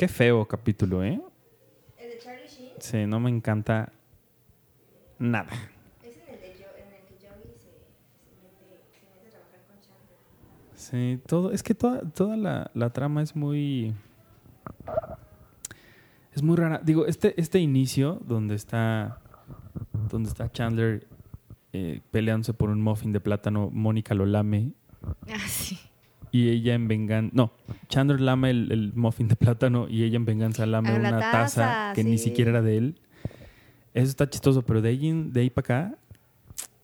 Qué feo capítulo, ¿eh? ¿El de Charlie Sheen? Sí, no me encanta nada. Es en el, de Jo- en el que Joey se, se, mete, se mete a trabajar con Chandler. Sí, todo, es que toda, toda la, la trama es muy. Es muy rara. Digo, este, este inicio donde está. Donde está Chandler eh, peleándose por un muffin de plátano, Mónica lo lame. Ah, sí. Y ella en venganza. No, Chandler lame el, el muffin de plátano y ella en venganza lame la una taza, taza, que ni siquiera era de él. Eso está chistoso, pero de ahí, de ahí para acá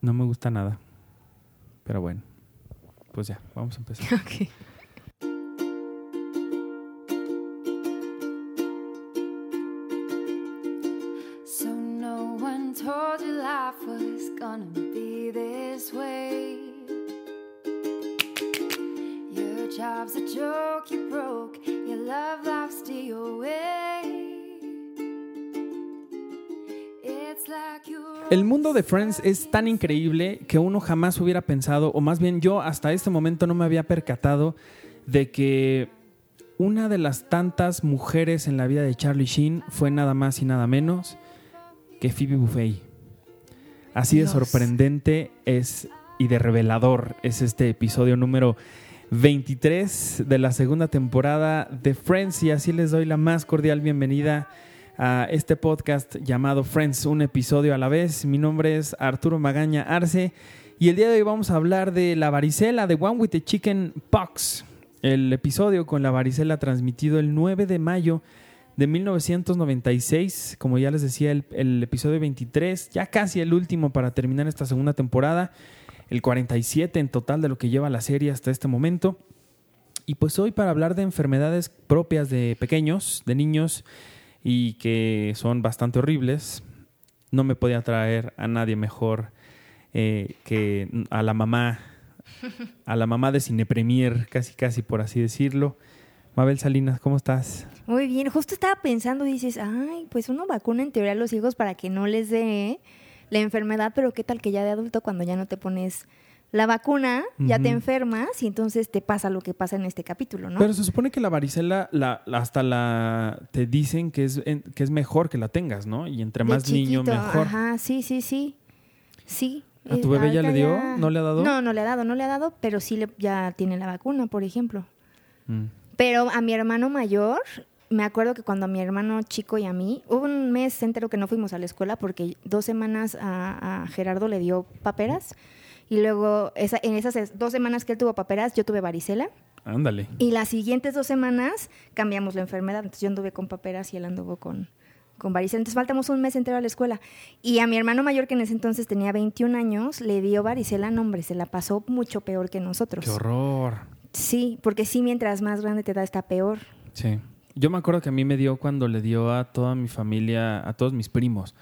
no me gusta nada. Pero bueno, pues ya, vamos a empezar. Ok. So no one told you life was gonna be job's a joke you broke, your love life's DOA. It's like you're El mundo de Friends es tan increíble que uno jamás hubiera pensado, o más bien yo hasta este momento no me había percatado de que una de las tantas mujeres en la vida de Charlie Sheen fue nada más y nada menos que Phoebe Buffay. Así de Dios. sorprendente es y de revelador es este episodio número 23 de la segunda temporada de Friends y así les doy la más cordial bienvenida a este podcast llamado Friends, un episodio a la vez. Mi nombre es Arturo Magaña Arce y el día de hoy vamos a hablar de la varicela, de One with the Chicken Pox. El episodio con la varicela transmitido el 9 de mayo de 1996, como ya les decía, el, el episodio 23, ya casi el último para terminar esta segunda temporada, el 47 en total de lo que lleva la serie hasta este momento. Y pues hoy para hablar de enfermedades propias de pequeños, de niños, y que son bastante horribles, no me podía traer a nadie mejor eh, que a la mamá, a la mamá de Cine Premier, casi casi por así decirlo. Mabel Salinas, ¿cómo estás? Muy bien, justo estaba pensando, dices, ay, pues uno vacuna en teoría a los hijos para que no les dé la enfermedad, pero qué tal que ya de adulto cuando ya no te pones la vacuna, ya te enfermas y entonces te pasa lo que pasa en este capítulo, ¿no? Pero se supone que la varicela, la, la- hasta la te dicen que es, en- que es mejor que la tengas, ¿no? Y entre más niño, mejor. Ajá, sí, sí, sí. Sí. ¿A tu bebé ya le dio? ¿No le ha dado? No, no le ha dado, no le ha dado, pero sí le, ya tiene la vacuna, por ejemplo. Mm. Pero a mi hermano mayor, me acuerdo que cuando a mi hermano chico y a mí, hubo un mes entero que no fuimos a la escuela porque dos semanas a, a Gerardo le dio paperas y luego esa- en esas es- dos semanas que él tuvo paperas yo tuve varicela Ándale. y las siguientes dos semanas cambiamos la enfermedad. Entonces yo anduve con paperas y él anduvo con, con varicela. Entonces faltamos un mes entero a la escuela. Y a mi hermano mayor, que en ese entonces tenía 21 años, le dio varicela. No, hombre, se la pasó mucho peor que nosotros. Qué horror. Sí, porque sí, mientras más grande te da, está peor. Sí. Yo me acuerdo que a mí me dio cuando le dio a toda mi familia, a todos mis primos.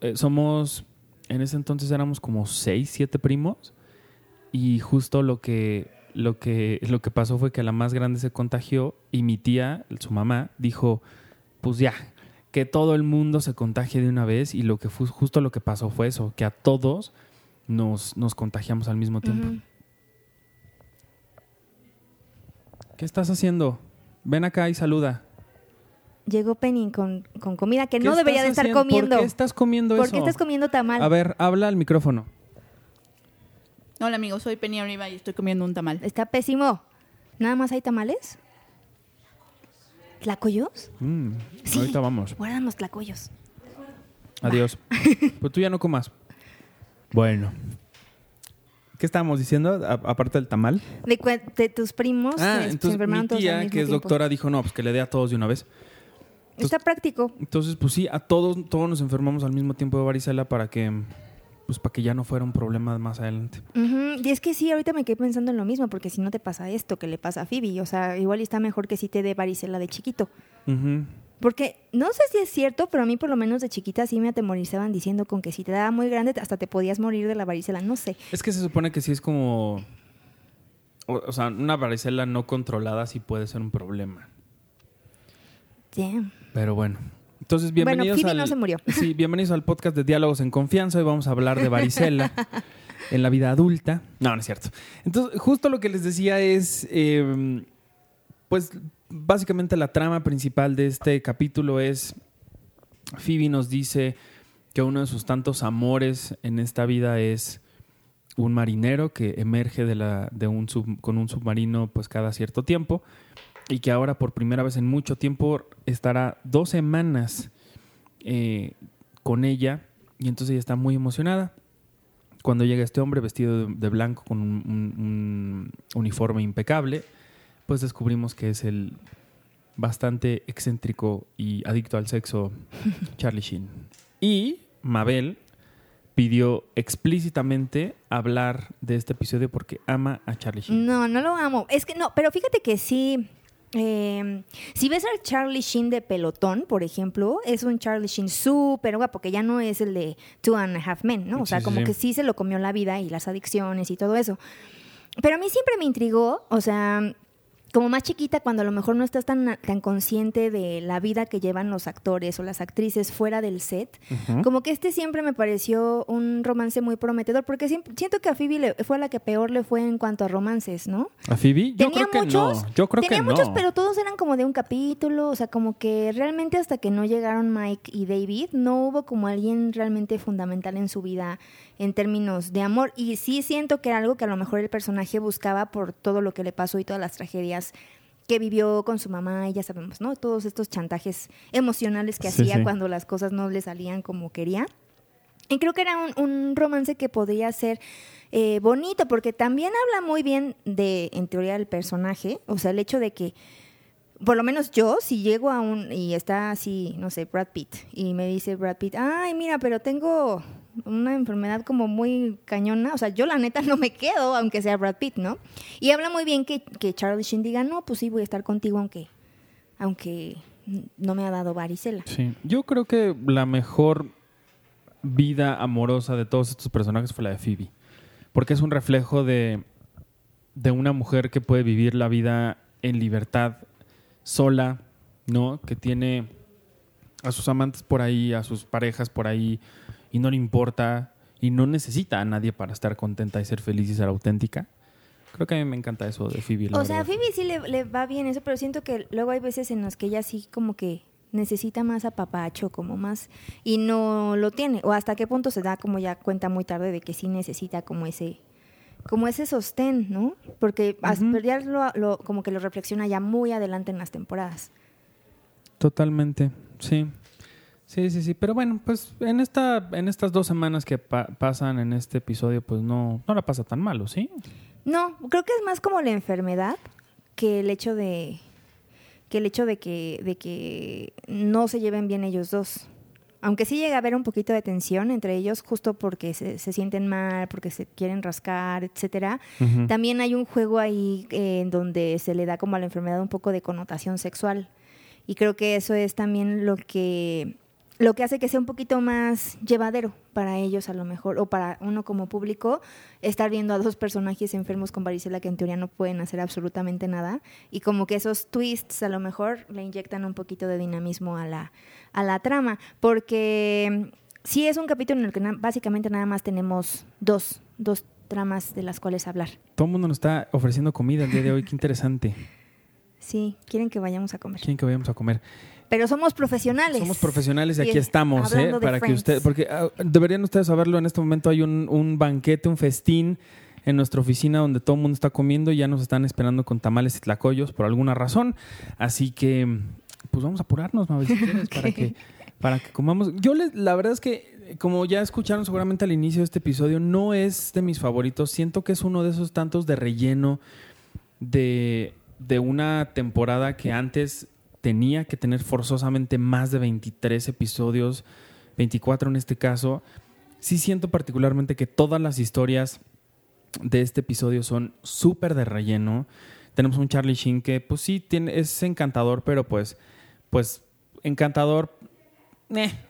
Eh, somos, en ese entonces éramos como seis, siete primos. Y justo lo que, lo que, lo que pasó fue que la más grande se contagió y mi tía, su mamá, dijo, pues ya, que todo el mundo se contagie de una vez. Y lo que fue, justo lo que pasó fue eso, que a todos nos, nos contagiamos al mismo tiempo. ¿Qué estás haciendo? Ven acá y saluda. Llegó Penny con, con comida que ¿Qué no debería de estar haciendo? comiendo. ¿Por qué estás comiendo ¿Por eso? qué estás comiendo tamal? A ver, habla al micrófono. Hola amigos, soy Penny Oliva y estoy comiendo un tamal. Está pésimo. ¿Nada más hay tamales? ¿Tlacoyos? Mm, Sí. Ahorita vamos. Guardan los tlacoyos. Adiós. pues tú ya no comas. Bueno. ¿Qué estábamos diciendo? A- aparte del tamal. De, de tus primos Ah, que entonces mi tía, que es tiempo. doctora, dijo, no, pues que le dé a todos de una vez. Está práctico. Entonces, pues sí, a todos, todos nos enfermamos al mismo tiempo de varicela para que, pues para que ya no fuera un problema más adelante. Ujú, Y es que sí, ahorita me quedé pensando en lo mismo, porque si no te pasa esto que le pasa a Phoebe, o sea, igual está mejor que si te dé varicela de chiquito. Ujú. Porque no sé si es cierto, pero a mí por lo menos de chiquita sí me atemorizaban diciendo con que si te daba muy grande hasta te podías morir de la varicela, no sé. Es que se supone que sí es como... O, o sea, una varicela no controlada sí puede ser un problema. Damn. Pero bueno. Entonces, Bueno, bienvenidos Phoebe al... no se murió. Sí, bienvenidos al podcast de Diálogos en Confianza. Hoy vamos a hablar de varicela en la vida adulta. No, no es cierto. Entonces, justo lo que les decía es... eh, pues básicamente la trama principal de este capítulo es, Phoebe nos dice que uno de sus tantos amores en esta vida es un marinero que emerge de la, de un con un submarino pues cada cierto tiempo y que ahora por primera vez en mucho tiempo estará dos semanas eh, con ella y entonces ella está muy emocionada. Cuando llega este hombre vestido de, blanco con un uniforme impecable, pues descubrimos que es el bastante excéntrico y adicto al sexo Charlie Sheen. Y Mabel pidió explícitamente hablar de este episodio porque ama a Charlie Sheen. No, no lo amo. Es que no, pero fíjate que sí. eh, si ves al Charlie Sheen de pelotón, por ejemplo, es un Charlie Sheen súper guapo, que ya no es el de Two and a Half Men, ¿no? O sea, Sí, como sí. que sí se lo comió la vida y las adicciones y todo eso. Pero a mí siempre me intrigó, o sea, como más chiquita, cuando a lo mejor no estás tan, tan consciente de la vida que llevan los actores o las actrices fuera del set, Ujú. como que este siempre me pareció un romance muy prometedor, porque siempre- siento que a Phoebe le, fue la que peor le fue en cuanto a romances, ¿no? ¿A Phoebe? Yo Tenía creo que muchos, no. Yo creo tenía que muchos, no. pero todos eran como de un capítulo, o sea, como que realmente hasta que no llegaron Mike y David, no hubo como alguien realmente fundamental en su vida en términos de amor. Y sí siento que era algo que a lo mejor el personaje buscaba por todo lo que le pasó y todas las tragedias que vivió con su mamá y ya sabemos, ¿no? Todos estos chantajes emocionales que Sí, hacía sí. cuando las cosas no le salían como quería. Y creo que era un, un romance que podría ser eh, bonito, porque también habla muy bien de, en teoría, del personaje. O sea, el hecho de que, por lo menos yo, si llego a un, y está así, no sé, Brad Pitt, y me dice Brad Pitt, ay, mira, pero tengo una enfermedad como muy cañona. O sea, yo la neta no me quedo, aunque sea Brad Pitt, ¿no? Y habla muy bien que, que Charlie Sheen diga, no, pues sí, voy a estar contigo, aunque, aunque no me ha dado varicela. Sí. Yo creo que la mejor vida amorosa de todos estos personajes fue la de Phoebe. Porque es un reflejo de, de una mujer que puede vivir la vida en libertad, sola, ¿no? Que tiene a sus amantes por ahí, a sus parejas por ahí, y no le importa, y no necesita a nadie para estar contenta y ser feliz y ser auténtica. Creo que a mí me encanta eso de Phoebe. la O sea, a verdad. Phoebe sí le, le va bien eso, pero siento que luego hay veces en las que ella sí como que necesita más apapacho, como más, y no lo tiene. O hasta qué punto se da como ya cuenta muy tarde de que sí necesita como ese como ese sostén, ¿no? Porque Ujú. pero ya lo, lo- como que lo reflexiona ya muy adelante en las temporadas. Totalmente, sí. Sí, sí, sí. Pero bueno, pues en esta, en estas dos semanas que pa- pasan en este episodio, pues no, no la pasa tan malo, ¿sí? No, creo que es más como la enfermedad que el hecho de que el hecho de que de que no se lleven bien ellos dos. Aunque sí llega a haber un poquito de tensión entre ellos justo porque se, se sienten mal, porque se quieren rascar, etcétera. También hay un juego ahí eh, en donde se le da como a la enfermedad un poco de connotación sexual. Y creo que eso es también lo que lo que hace que sea un poquito más llevadero para ellos a lo mejor o para uno como público estar viendo a dos personajes enfermos con varicela que en teoría no pueden hacer absolutamente nada y como que esos twists a lo mejor le inyectan un poquito de dinamismo a la a la trama porque sí es un capítulo en el que na- básicamente nada más tenemos dos dos tramas de las cuales hablar. Todo el mundo nos está ofreciendo comida el día de hoy. Qué interesante. Sí, quieren que vayamos a comer. ¿Quién que vayamos a comer? Pero somos profesionales. Somos profesionales y aquí es- estamos, ¿eh? Para que usted, porque ah, deberían ustedes saberlo, en este momento hay un, un banquete, un festín en nuestra oficina donde todo el mundo está comiendo y ya nos están esperando con tamales y tlacoyos por alguna razón. Así que, pues vamos a apurarnos, Mabel, si quieres, para que para que comamos. Yo les, la verdad es que, como ya escucharon seguramente al inicio de este episodio, no es de mis favoritos. Siento que es uno de esos tantos de relleno de, de una temporada que antes tenía que tener forzosamente más de 23 episodios, 24 en este caso. Sí siento particularmente que todas las historias de este episodio son súper de relleno. Tenemos un Charlie Sheen que pues sí es encantador, pero pues, pues encantador,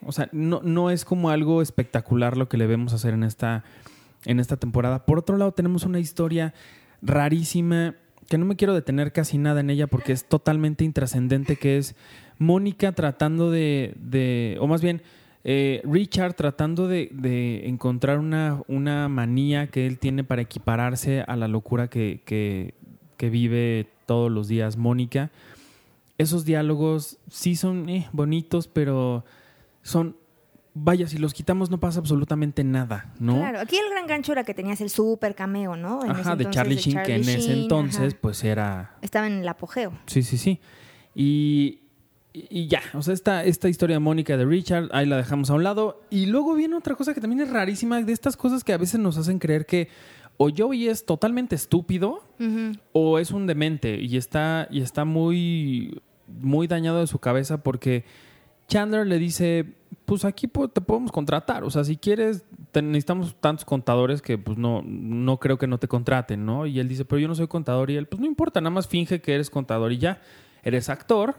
o sea, no, no es como algo espectacular lo que le vemos hacer en esta, en esta temporada. Por otro lado, tenemos una historia rarísima que no me quiero detener casi nada en ella porque es totalmente intrascendente, que es Mónica tratando de, de o más bien, eh, Richard tratando de, de encontrar una, una manía que él tiene para equipararse a la locura que, que, vive todos los días Mónica. esos diálogos sí son eh, bonitos, pero son vaya, si los quitamos no pasa absolutamente nada, ¿no? Claro, aquí el gran gancho era que tenías el super cameo, ¿no? En ese Ajá, de Charlie Sheen, que en ese entonces, ajá. pues era. Estaba en el apogeo. Sí, sí, sí. Y, y ya, o sea, esta, esta historia de Mónica de Richard, ahí la dejamos a un lado. Y luego viene otra cosa que también es rarísima, de estas cosas que a veces nos hacen creer que o Joey es totalmente estúpido o es un demente y está, y está muy, muy dañado de su cabeza porque Chandler le dice, pues aquí te podemos contratar, o sea, si quieres, te- necesitamos tantos contadores que pues no, no creo que no te contraten, ¿no? Y él dice, pero yo no soy contador y él, pues no importa, nada más finge que eres contador y ya, eres actor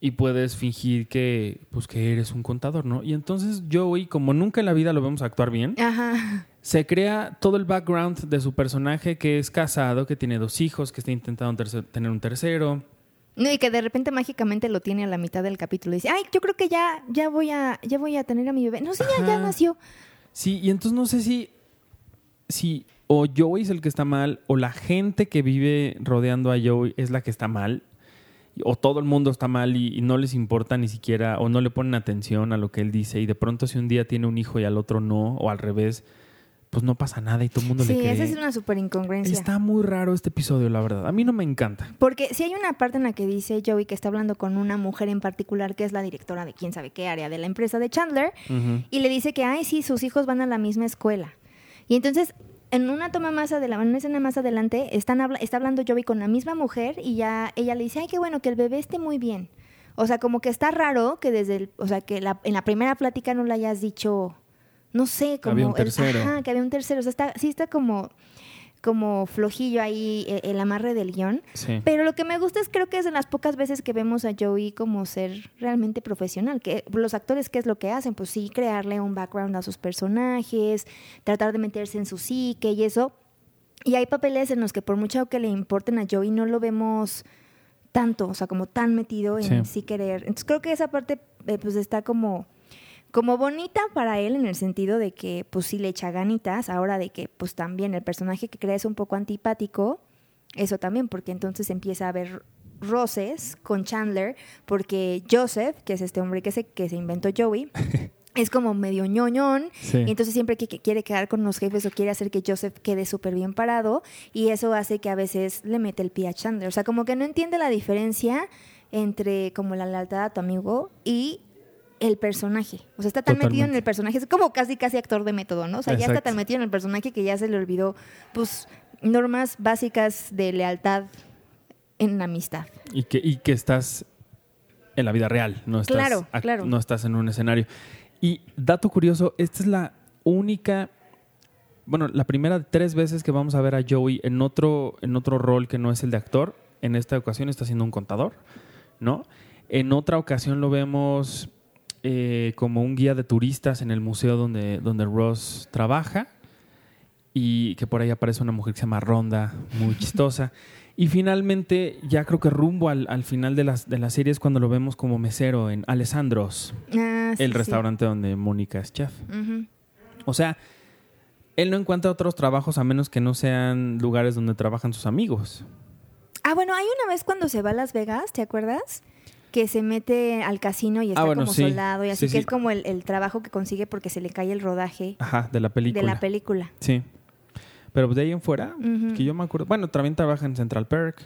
y puedes fingir que, pues que eres un contador, ¿no? Y entonces Joey, como nunca en la vida lo vemos actuar bien, Ajá. se crea todo el background de su personaje que es casado, que tiene dos hijos, que está intentando un tener un tercero. No, y que de repente mágicamente lo tiene a la mitad del capítulo y dice, ay, yo creo que ya, ya voy a, ya voy a tener a mi bebé. No, sí, ya, ya nació. Sí, y entonces no sé si, si o Joey es el que está mal, o la gente que vive rodeando a Joey es la que está mal, o todo el mundo está mal y, y no les importa ni siquiera, o no le ponen atención a lo que él dice, y de pronto si un día tiene un hijo y al otro no, o al revés, pues no pasa nada y todo el mundo le Sí, cree. esa es una súper incongruencia. Está muy raro este episodio, la verdad. A mí no me encanta. Porque si hay una parte en la que dice Joey que está hablando con una mujer en particular que es la directora de quién sabe qué área de la empresa de Chandler y le dice que, ay, sí, sus hijos van a la misma escuela. Y entonces, en una toma más adelante, en una escena más adelante, están habla- está hablando Joey con la misma mujer y ya ella le dice, ay, qué bueno, que el bebé esté muy bien. O sea, como que está raro que desde el, o sea, que la- en la primera plática no le hayas dicho, no sé, como... Había un el- tercero. ajá, que había un tercero. O sea, está, sí está como, como flojillo ahí eh, el amarre del guion. Sí. Pero lo que me gusta es creo que es de las pocas veces que vemos a Joey como ser realmente profesional. Que los actores, ¿qué es lo que hacen? Pues sí, crearle un background a sus personajes, tratar de meterse en su psique y eso. Y hay papeles en los que por mucho que le importen a Joey no lo vemos tanto, o sea, como tan metido en Sí. sí, querer. Entonces creo que esa parte eh, pues está como como bonita para él en el sentido de que pues sí le echa ganitas, ahora de que pues también el personaje que crea es un poco antipático, eso también, porque entonces empieza a haber roces con Chandler, porque Joseph, que es este hombre que se, que se inventó Joey, es como medio ñoñón, Sí. y entonces siempre que, que quiere quedar con los jefes o quiere hacer que Joseph quede súper bien parado, y eso hace que a veces le mete el pie a Chandler. O sea, como que no entiende la diferencia entre como la lealtad a tu amigo y el personaje. O sea, está tan metido en el personaje, es como casi casi actor de método, ¿no? O sea, ya está tan metido en el personaje que ya se le olvidó, pues, normas básicas de lealtad en la amistad. Y que, y que estás en la vida real, no estás, Claro, claro. no estás en un escenario. Y dato curioso, esta es la única, bueno, la primera de tres veces que vamos a ver a Joey en otro, en otro rol que no es el de actor. En esta ocasión está siendo un contador, ¿no? En otra ocasión lo vemos eh, como un guía de turistas en el museo donde, donde Ross trabaja y que por ahí aparece una mujer que se llama Ronda, muy chistosa. Y finalmente, ya creo que rumbo al, al final de, las, de la serie es cuando lo vemos como mesero en Alessandros, Ah, sí, el sí. restaurante donde Mónica es chef. O sea, él no encuentra otros trabajos a menos que no sean lugares donde trabajan sus amigos. Ah, bueno, hay una vez cuando se va a Las Vegas, ¿te acuerdas? Que se mete al casino y está Ah, bueno, como sí. soldado y así Sí, que sí. es como el, el trabajo que consigue porque se le cae el rodaje Ajá, de la película. de la película. Sí. Pero de ahí en fuera, que yo me acuerdo. Bueno, también trabaja en Central Perk.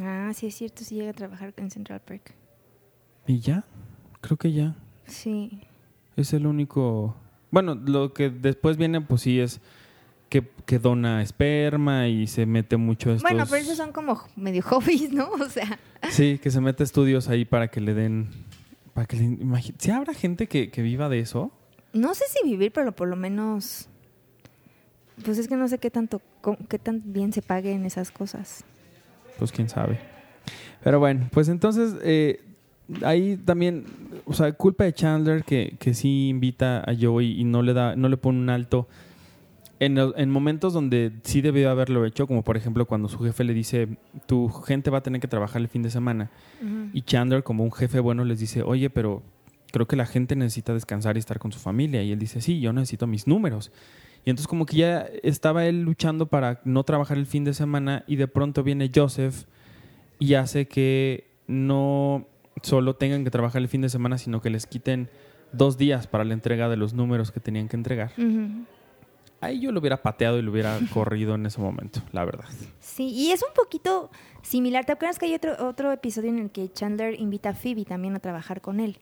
Ah, sí es cierto, sí llega a trabajar en Central Park. Y ya, creo que ya. Sí. Es el único. Bueno, lo que después viene, pues sí, es que, que dona esperma y se mete mucho a estos. Bueno, pero esos son como medio hobbies, ¿no? O sea, Sí, que se mete estudios ahí para que le den. Para que le ¿Sí habrá gente que, que viva de eso? no sé si vivir, pero por lo menos pues es que no sé qué tanto qué tan bien se paguen esas cosas. Pues quién sabe. Pero bueno, pues entonces eh, ahí también, o sea, culpa de Chandler que, que sí invita a Joey y no le da, no le pone un alto. En, momentos donde sí debió haberlo hecho, como por ejemplo cuando su jefe le dice, tu gente va a tener que trabajar el fin de semana. Y Chandler, como un jefe bueno, les dice, oye, pero creo que la gente necesita descansar y estar con su familia. Y él dice, sí, yo necesito mis números. Y entonces como que ya estaba él luchando para no trabajar el fin de semana y de pronto viene Joseph y hace que no solo tengan que trabajar el fin de semana, sino que les quiten dos días para la entrega de los números que tenían que entregar. Ujú. Ahí yo lo hubiera pateado y lo hubiera corrido en ese momento, la verdad. Sí, y es un poquito similar. ¿Te acuerdas que hay otro, otro episodio en el que Chandler invita a Phoebe también a trabajar con él?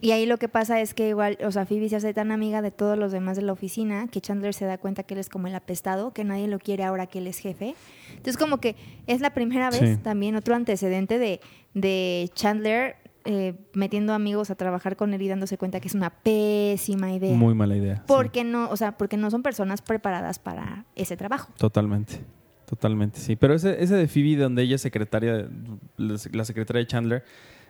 Y ahí lo que pasa es que igual, o sea, Phoebe se hace tan amiga de todos los demás de la oficina que Chandler se da cuenta que él es como el apestado, que nadie lo quiere ahora que él es jefe. Entonces como que es la primera vez Sí. también otro antecedente de, de Chandler eh, metiendo amigos a trabajar con él y dándose cuenta que es una pésima idea. Muy mala idea. sí. porque no, o sea, porque no son personas preparadas para ese trabajo. Totalmente, totalmente, sí. Pero ese, ese de Phoebe, donde ella es secretaria, la secretaria de Chandler,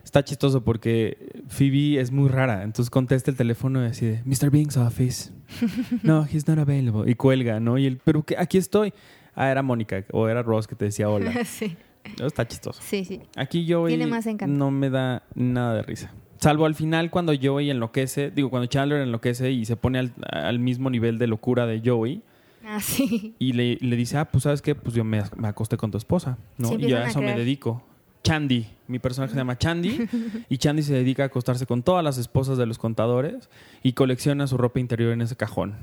está chistoso porque Phoebe es muy rara. Entonces contesta el teléfono y así de, Mr. Bing's office. No, he's not available. Y cuelga, ¿no? Y él, pero que aquí estoy. Ah, era Mónica o era Ross que te decía hola. sí, Está chistoso. sí, sí. Aquí Joey Tiene más encanto. no me da nada de risa. Salvo al final cuando Joey enloquece, digo, cuando Chandler enloquece y se pone al, al mismo nivel de locura de Joey. Ah, sí. Y le, le dice, ah, pues sabes qué, pues yo me, me acosté con tu esposa, ¿no? Sí, y a a eso me dedico. Chandy, mi personaje se llama Chandy, y Chandy se dedica a acostarse con todas las esposas de los contadores y colecciona su ropa interior en ese cajón,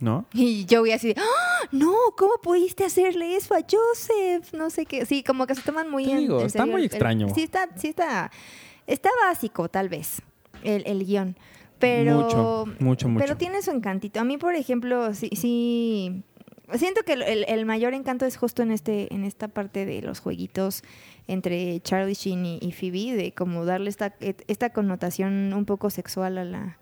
¿no? Y voy así de, ¡Ah! No, ¿cómo pudiste hacerle eso a Joseph? No sé qué. Sí, como que se toman muy Te en, digo, en está serio muy el- extraño. sí, está, sí está, está básico, tal vez, el, el guion. Pero, Mucho, mucho, mucho. pero tiene su encantito. A mí, por ejemplo, sí, sí siento que el, el- el mayor encanto es justo en este, en esta parte de los jueguitos entre Charlie Sheen y, y Phoebe, de como darle esta, esta connotación un poco sexual a la,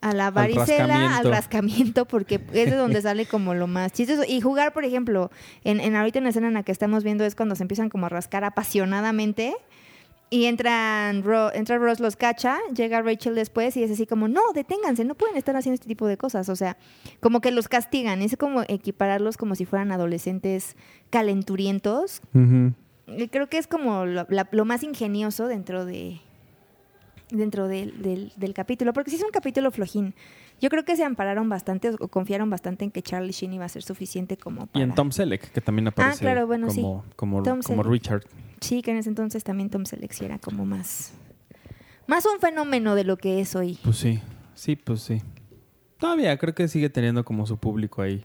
a la varicela, al rascamiento. rascamiento, porque es de donde sale como lo más chistoso. Y jugar, por ejemplo, en, en ahorita en la escena en la que estamos viendo es cuando se empiezan como a rascar apasionadamente. Y entran, Ro- entra Ross, los cacha, llega Rachel después y es así como, no, deténganse, no pueden estar haciendo este tipo de cosas. O sea, como que los castigan, es como equipararlos como si fueran adolescentes calenturientos. Y creo que es como lo, la- lo más ingenioso dentro de dentro del, del- del capítulo, porque sí es un capítulo flojín. Yo creo que se ampararon bastante o confiaron bastante en que Charlie Sheen iba a ser suficiente como Y para... en Tom Selleck, que también aparece claro, bueno, sí. como, como, Tom como Selleck. Richard. Sí, que en ese entonces también Tom Selleck sí era como más... Más un fenómeno de lo que es hoy. Pues sí, sí, pues sí. Todavía creo que sigue teniendo como su público ahí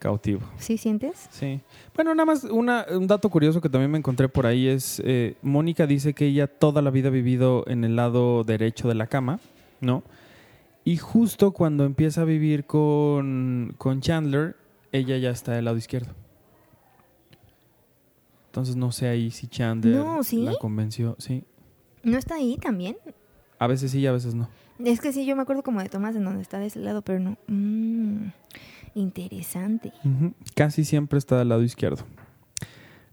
cautivo. ¿Sí sientes? Sí. Bueno, nada más una- un dato curioso que también me encontré por ahí es, eh, Mónica dice que ella toda la vida ha vivido en el lado derecho de la cama, ¿no? Y justo cuando empieza a vivir con, con Chandler, ella ya está del lado izquierdo. Entonces no sé ahí si Chandler No, ¿sí? la convenció. Sí. ¿No está ahí también? A veces sí y a veces no. Es que sí, yo me acuerdo como de Tomás en donde está de ese lado, pero no. Mm, interesante. Casi siempre está del lado izquierdo.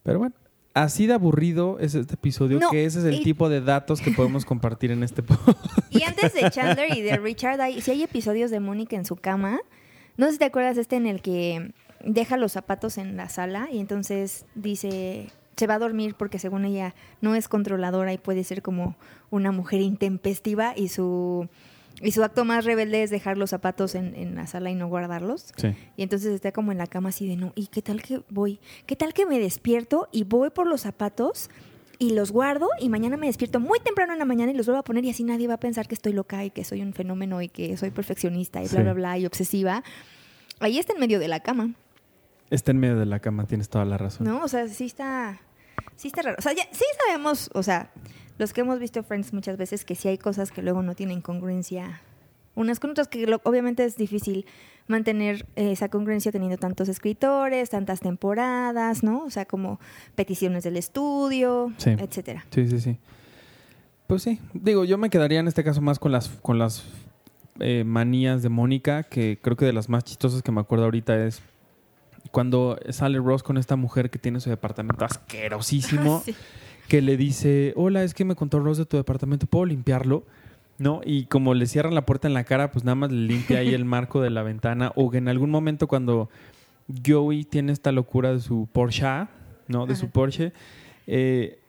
Pero bueno, así de aburrido es este episodio No, que ese es el y- tipo de datos que podemos compartir en este podcast. Y antes de Chandler y de Richard, hay, si hay episodios de Mónica en su cama. No sé si te acuerdas este en el que deja los zapatos en la sala y entonces dice, se va a dormir porque según ella no es controladora y puede ser como una mujer intempestiva y su, y su acto más rebelde es dejar los zapatos en, en la sala y no guardarlos. Sí. Y entonces está como en la cama así de no, ¿y qué tal que voy? ¿Qué tal que me despierto y voy por los zapatos y los guardo y mañana me despierto muy temprano en la mañana y los vuelvo a poner y así nadie va a pensar que estoy loca y que soy un fenómeno y que soy perfeccionista y bla, Sí. bla, bla y obsesiva? Ahí está en medio de la cama, Está en medio de la cama, tienes toda la razón. ¿no? O sea, sí está, sí está raro. O sea, ya, sí sabemos, o sea, los que hemos visto Friends muchas veces que sí hay cosas que luego no tienen congruencia unas con otras, que lo- obviamente es difícil mantener eh, esa congruencia teniendo tantos escritores, tantas temporadas, ¿no? O sea, como peticiones del estudio, Sí. etcétera. Sí, sí, sí. Pues sí, digo, yo me quedaría en este caso más con las con las eh, manías de Mónica, que creo que de las más chistosas que me acuerdo ahorita es cuando sale Ross con esta mujer que tiene su departamento asquerosísimo, Sí. Que le dice, hola, es que me contó Ross de tu departamento, ¿puedo limpiarlo? ¿No? Y como le cierran la puerta en la cara, pues nada más le limpia ahí el marco de la ventana. O que en algún momento cuando Joey tiene esta locura de su Porsche, ¿no? De su. Porsche, eh,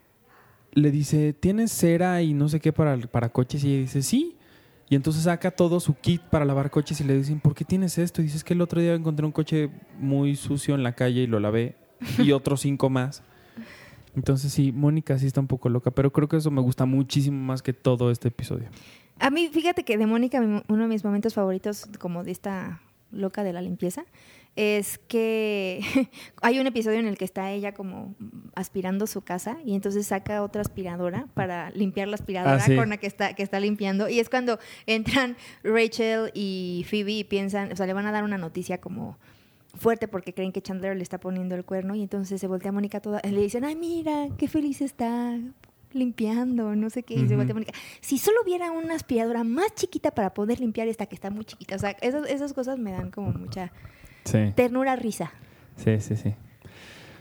le dice, ¿tienes cera y no sé qué para, para coches? Y ella dice, sí. Y entonces saca todo su kit para lavar coches y le dicen, ¿por qué tienes esto? Y dices que el otro día encontré un coche muy sucio en la calle y lo lavé. Y otros cinco más. Entonces sí, Mónica sí está un poco loca, pero creo que eso me gusta muchísimo más que todo este episodio. A mí, fíjate que de Mónica, uno de mis momentos favoritos, como de esta loca de la limpieza, es que hay un episodio en el que está ella como aspirando su casa y entonces saca otra aspiradora para limpiar la aspiradora Ah, sí. con la que está, que está limpiando. Y es cuando entran Rachel y Phoebe y piensan, o sea, le van a dar una noticia como fuerte porque creen que Chandler le está poniendo el cuerno y entonces se voltea Mónica toda, le dicen, ay mira, qué feliz está limpiando, no sé qué, y se voltea Mónica, si solo hubiera una aspiradora más chiquita para poder limpiar esta que está muy chiquita, o sea, esas, esas cosas me dan como mucha Sí, ternura, risa. sí, sí, sí.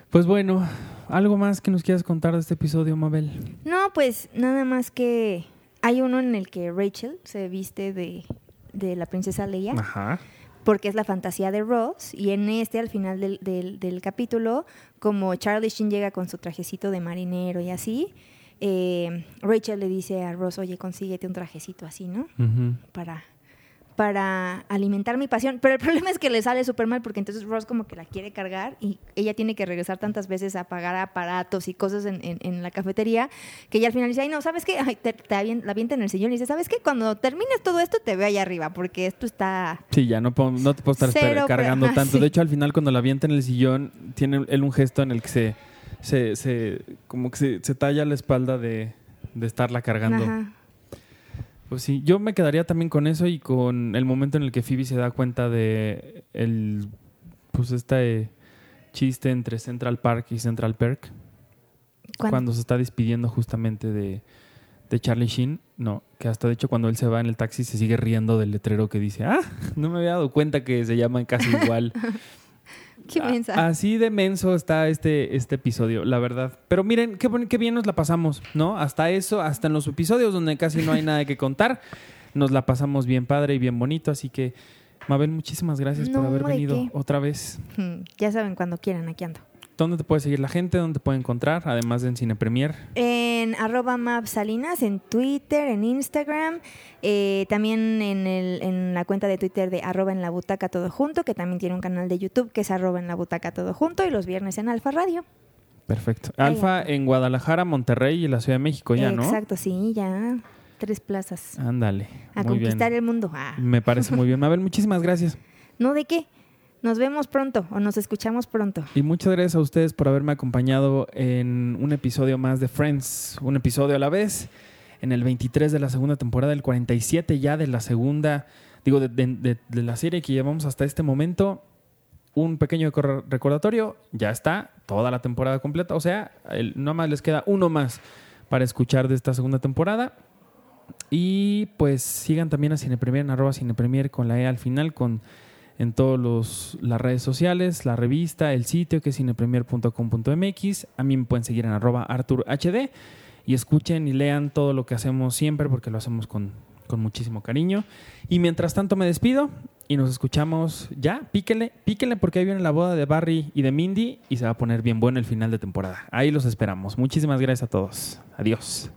Pues bueno, ¿algo más que nos quieras contar de este episodio, Mabel? No, pues nada más que hay uno en el que Rachel se viste de, de la princesa Leia. Ajá. Porque es la fantasía de Ross. Y en este, al final del, del- del capítulo, como Charlie Sheen llega con su trajecito de marinero y así, eh, Rachel le dice a Ross, oye, consíguete un trajecito así, ¿no? Para, para alimentar mi pasión. Pero el problema es que le sale súper mal porque entonces Ross como que la quiere cargar y ella tiene que regresar tantas veces a pagar aparatos y cosas en, en- en la cafetería que ella al final dice, ay no, ¿sabes qué? Ay, te, te avien- la avienta en el sillón y dice, ¿sabes qué? Cuando termines todo esto te veo allá arriba porque esto está... Sí, ya no, puedo- no te puedo estar Cero, esper- pero- cargando tanto. sí. De hecho, al final, cuando la avienta en el sillón, tiene él un gesto en el que se, se, se- como que se, se talla la espalda de, de estarla cargando. Ajá. Pues sí, yo me quedaría también con eso y con el momento en el que Phoebe se da cuenta de el, pues este chiste entre Central Park y Central Perk, ¿Cuándo? cuando se está despidiendo justamente de, de Charlie Sheen. No, que hasta de hecho cuando él se va en el taxi se sigue riendo del letrero que dice, ah, no me había dado cuenta que se llaman casi igual. Qué A- mensa. Así de menso está este, este episodio, la verdad. Pero miren, qué, qué bien nos la pasamos, ¿no? Hasta eso, hasta en los episodios donde casi no hay nada que contar, nos la pasamos bien padre y bien bonito. Así que, Mabel, muchísimas gracias por haber ¿de venido qué? otra vez. Ya saben, cuando quieran, aquí ando. ¿Dónde te puede seguir la gente? ¿Dónde te puede encontrar? Además de en Cine Premier. En arroba mapsalinas, en Twitter, en Instagram, eh, también en, el, en la cuenta de Twitter de arroba en la butaca todo junto, que también tiene un canal de YouTube que es arroba en la butaca todo junto y los viernes en Alfa Radio. Perfecto. Alfa en Guadalajara, Monterrey y la Ciudad de México ya, ¿no? Exacto, sí, ya. Tres plazas. Ándale. A muy conquistar bien. el mundo. Ah. Me parece muy bien. Mabel, muchísimas gracias. ¿No de qué? Nos vemos pronto o nos escuchamos pronto. Y muchas gracias a ustedes por haberme acompañado en un episodio más de Friends, un episodio a la vez, en el 23 de la segunda temporada, el 47 ya de la segunda, digo, de, la serie que llevamos hasta este momento. Un pequeño cor- recordatorio, ya está toda la temporada completa, o sea, el, no más les queda uno más para escuchar de esta segunda temporada. Y pues sigan también a Cinepremier en arroba Cinepremier con la E al final, con en todas las redes sociales, la revista, el sitio que es cinepremier.com.mx. A mí me pueden seguir en arroba ArturHD y escuchen y lean todo lo que hacemos siempre porque lo hacemos con, con muchísimo cariño. Y mientras tanto me despido y nos escuchamos ya. Píquenle, píquenle porque ahí viene la boda de Barry y de Mindy y se va a poner bien bueno el final de temporada. Ahí los esperamos. Muchísimas gracias a todos. Adiós.